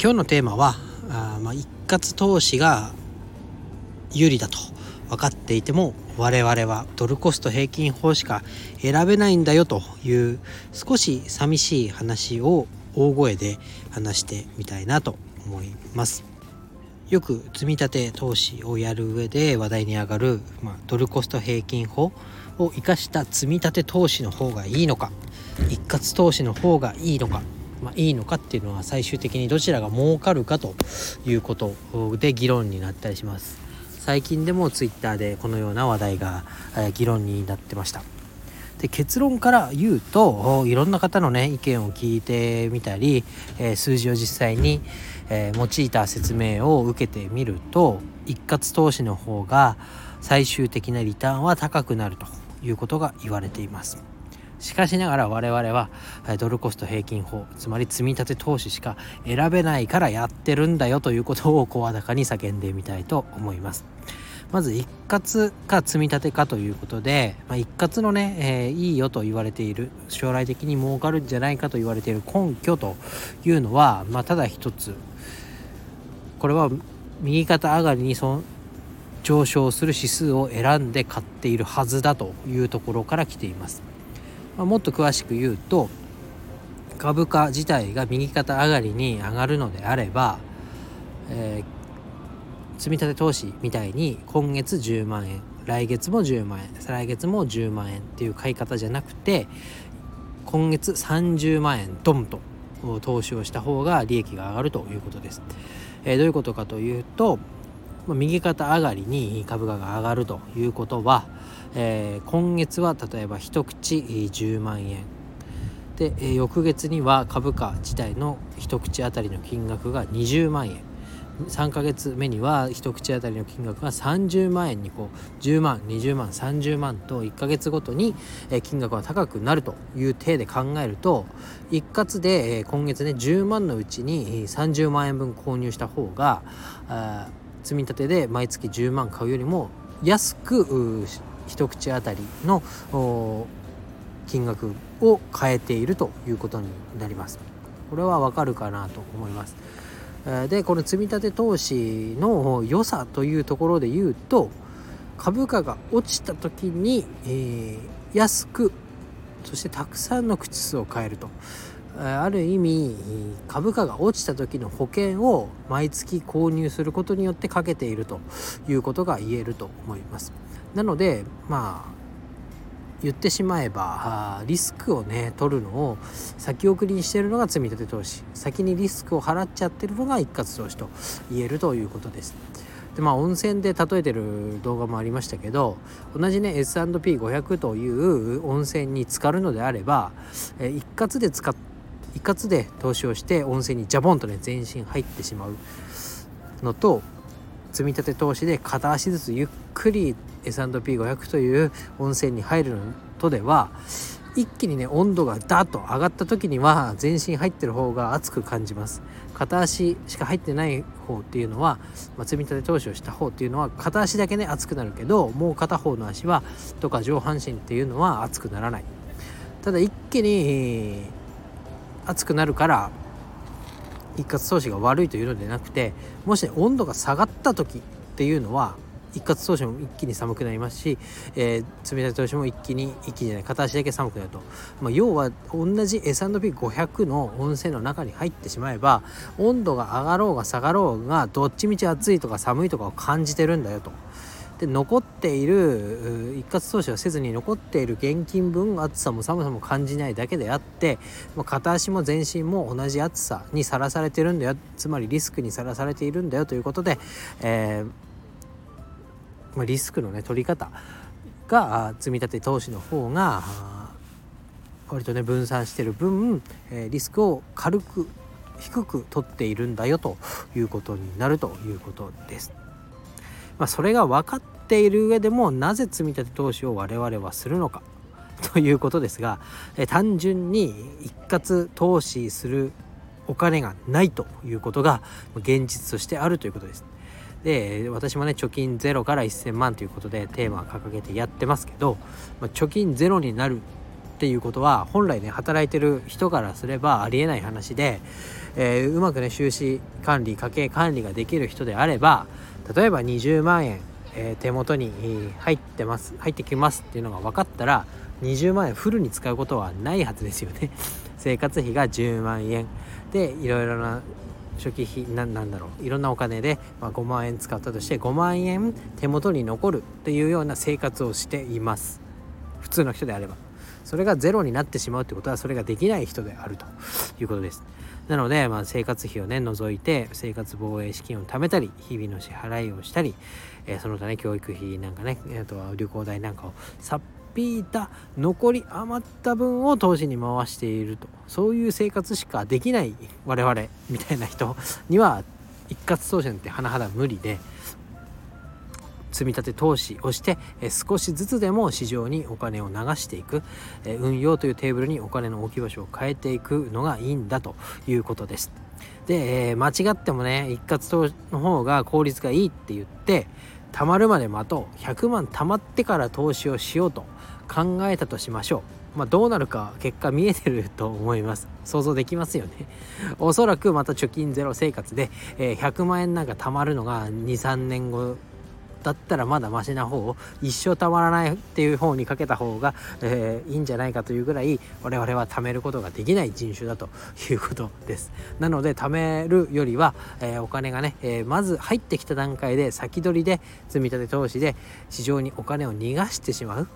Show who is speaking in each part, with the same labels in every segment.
Speaker 1: 今日のテーマはあまあ、一括投資が有利だと分かっていても我々はドルコスト平均法しか選べないんだよという少し寂しい話を大声で話してみたいなと思います。よく積み立て投資をやる上で話題に上がる、まあ、ドルコスト平均法を生かした積み立て投資の方がいいのか一括投資の方がいいのか、まあ、いいのかっていうのは最終的にどちらが儲かるかということで議論になったりします。最近でもツイッターでこのような話題が議論になってました。で結論から言うといろんな方のね意見を聞いてみたり、えー、数字を実際に、えー、用いた説明を受けてみると一括投資の方が最終的なリターンは高くなるということが言われています。しかしながら我々はドルコスト平均法つまり積み立て投資しか選べないからやってるんだよということを声高に叫んでみたいと思いますまず一括か積み立てかということで、まあ、一括のね、えー、いいよと言われている将来的に儲かるんじゃないかと言われている根拠というのは、まあ、ただ一つこれは右肩上がりにそ上昇する指数を選んで買っているはずだというところから来ています。まあ、もっと詳しく言うと株価自体が右肩上がりに上がるのであれば、えー、積立投資みたいに今月10万円来月も10万円再来月も10万円っていう買い方じゃなくて今月30万円ドンと投資をした方が利益が上がるということです。えー、どういうことかというと右肩上がりに株価が上がるということは、えー、今月は例えば一口10万円。で、えー、翌月には株価自体の一口当たりの金額が20万円。3ヶ月目には一口当たりの金額が30万円にこう10万20万30万と1ヶ月ごとに金額が高くなるという体で考えると一括で今月ね10万のうちに30万円分購入した方が積み立てで毎月10万買うよりも安く一口当たりの金額を変えているということになります。これはわかるかなと思います。でこの積み立て投資の良さというところで言うと株価が落ちた時に、えー、安くそしてたくさんの口数を買えるとある意味株価が落ちた時の保険を毎月購入することによってかけているということが言えると思います。なのでまあ言ってしまえばリスクをね取るのを先送りにしてるのが積立投資。先にリスクを払っちゃってるのが一括投資と言えるということです。でまあ温泉で例えてる動画もありましたけど同じね S&P500 という温泉に浸かるのであれば、一括で使って一括で投資をして温泉にジャボンとね全身入ってしまうのと積み立て投資で片足ずつゆっくり S&P500 という温泉に入るのとでは一気にね温度がダッと上がった時には全身入ってる方が熱く感じます片足しか入ってない方っていうのは、まあ、積み立て投資をした方っていうのは片足だけね熱くなるけどもう片方の足はとか上半身っていうのは熱くならないただ一気に暑くなるから一括投資が悪いというのではなくてもし、温度が下がった時っていうのは一括投資も一気に寒くなりますし、えー、積み立て投資も一気に一気にじゃない片足だけ寒くなると、まあ、要は同じ S&P500 の温泉の中に入ってしまえば温度が上がろうが下がろうがどっちみち暑いとか寒いとかを感じてるんだよと。で残っている一括投資をせずに残っている現金分暑さも寒さも感じないだけであって、まあ、片足も全身も同じ暑さにさらされてるんだよつまりリスクにさらされているんだよということで、えー、まあ、リスクのね取り方が積み立て投資の方が割とね分散してる分、えー、リスクを軽く低く取っているんだよということになるということです。まあ、それが分かっている上でもなぜ積み立て投資を我々はするのか ということですがえ単純に一括投資するお金がないということが現実としてあるということです。で私もね貯金ゼロから1000万ということでテーマを掲げてやってますけど、ま、貯金ゼロになるっていうことは本来ね働いてる人からすればありえない話で、えー、うまくね収支管理家計管理ができる人であれば例えば20万円、えー、手元に入ってます入ってきますっていうのが分かったら20万円フルに使うことはないはずですよね。生活費が10万円。でいろいろな初期費ななんだろういろんなお金で、まあ、5万円使ったとして5万円手元に残るっていうような生活をしています。普通の人であれば。それがゼロになってしまうってことはそれができない人であるということです。なので、まあ、生活費をね除いて生活防衛資金を貯めたり日々の支払いをしたり、えー、その他ね教育費なんかねあとは旅行代なんかをさっぴいた残り余った分を投資に回していると。そういう生活しかできない我々みたいな人には一括投資なんて甚だ無理で積立投資をして少しずつでも市場にお金を流していく運用というテーブルにお金の置き場所を変えていくのがいいんだということです。で、え間違ってもね一括投資の方が効率がいいって言って貯まるまで待とう100万貯まってから投資をしようと考えたとしましょう。まあ、どうなるか結果見えてると思います想像できますよねおそらくまた貯金ゼロ生活で、え、100万円なんか貯まるのが23年後だったらまだマシな方を一生たまらないっていう方にかけた方が、えー、いいんじゃないかというぐらい我々は貯めることができない人種だということです。なので貯めるよりは、えー、お金がね、えー、まず入ってきた段階で先取りで積み立て投資で市場にお金を逃がしてしまう。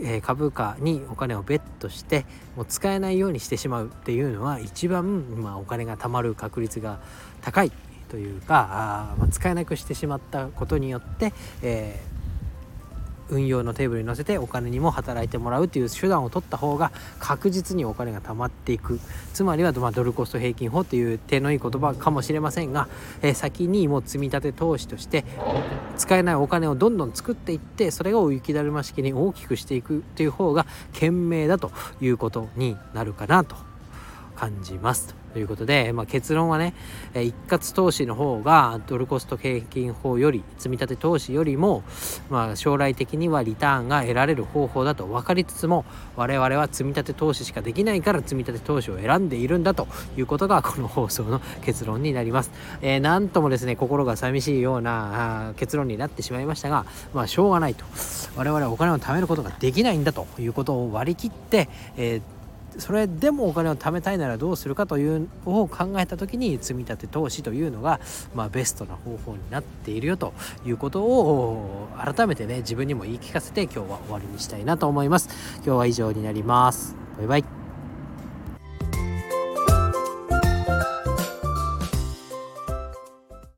Speaker 1: え株価にお金をベットしてもう使えないようにしてしまうっていうのは一番、まあ、お金が貯まる確率が高い。というかあ、まあ、使えなくしてしまったことによって、えー運用のテーブルに載せてお金にも働いてもらうという手段を取った方が確実にお金が貯まっていく。つまりは、まあ、ドルコスト平均法っていう手のいい言葉かもしれませんが、えー、先にもう積み立て投資として使えないお金をどんどん作っていってそれを雪だるま式に大きくしていくという方が賢明だということになるかなと感じます。と。いうことで、まあ、結論はね一括投資の方がドルコスト平均法より積み立て投資よりも、まあ、将来的にはリターンが得られる方法だと分かりつつも我々は積み立て投資しかできないから積み立て投資を選んでいるんだということがこの放送の結論になります。えー、なんともですね心が寂しいような結論になってしまいましたが、まあ、しょうがないと我々はお金を貯めることができないんだということを割り切って、えーそれでもお金を貯めたいならどうするかというのを考えた時に積み立て投資というのが、まあ、ベストな方法になっているよということを改めてね自分にも言い聞かせて今日は終わりにしたいなと思います。今日は以上になります。バイバイ。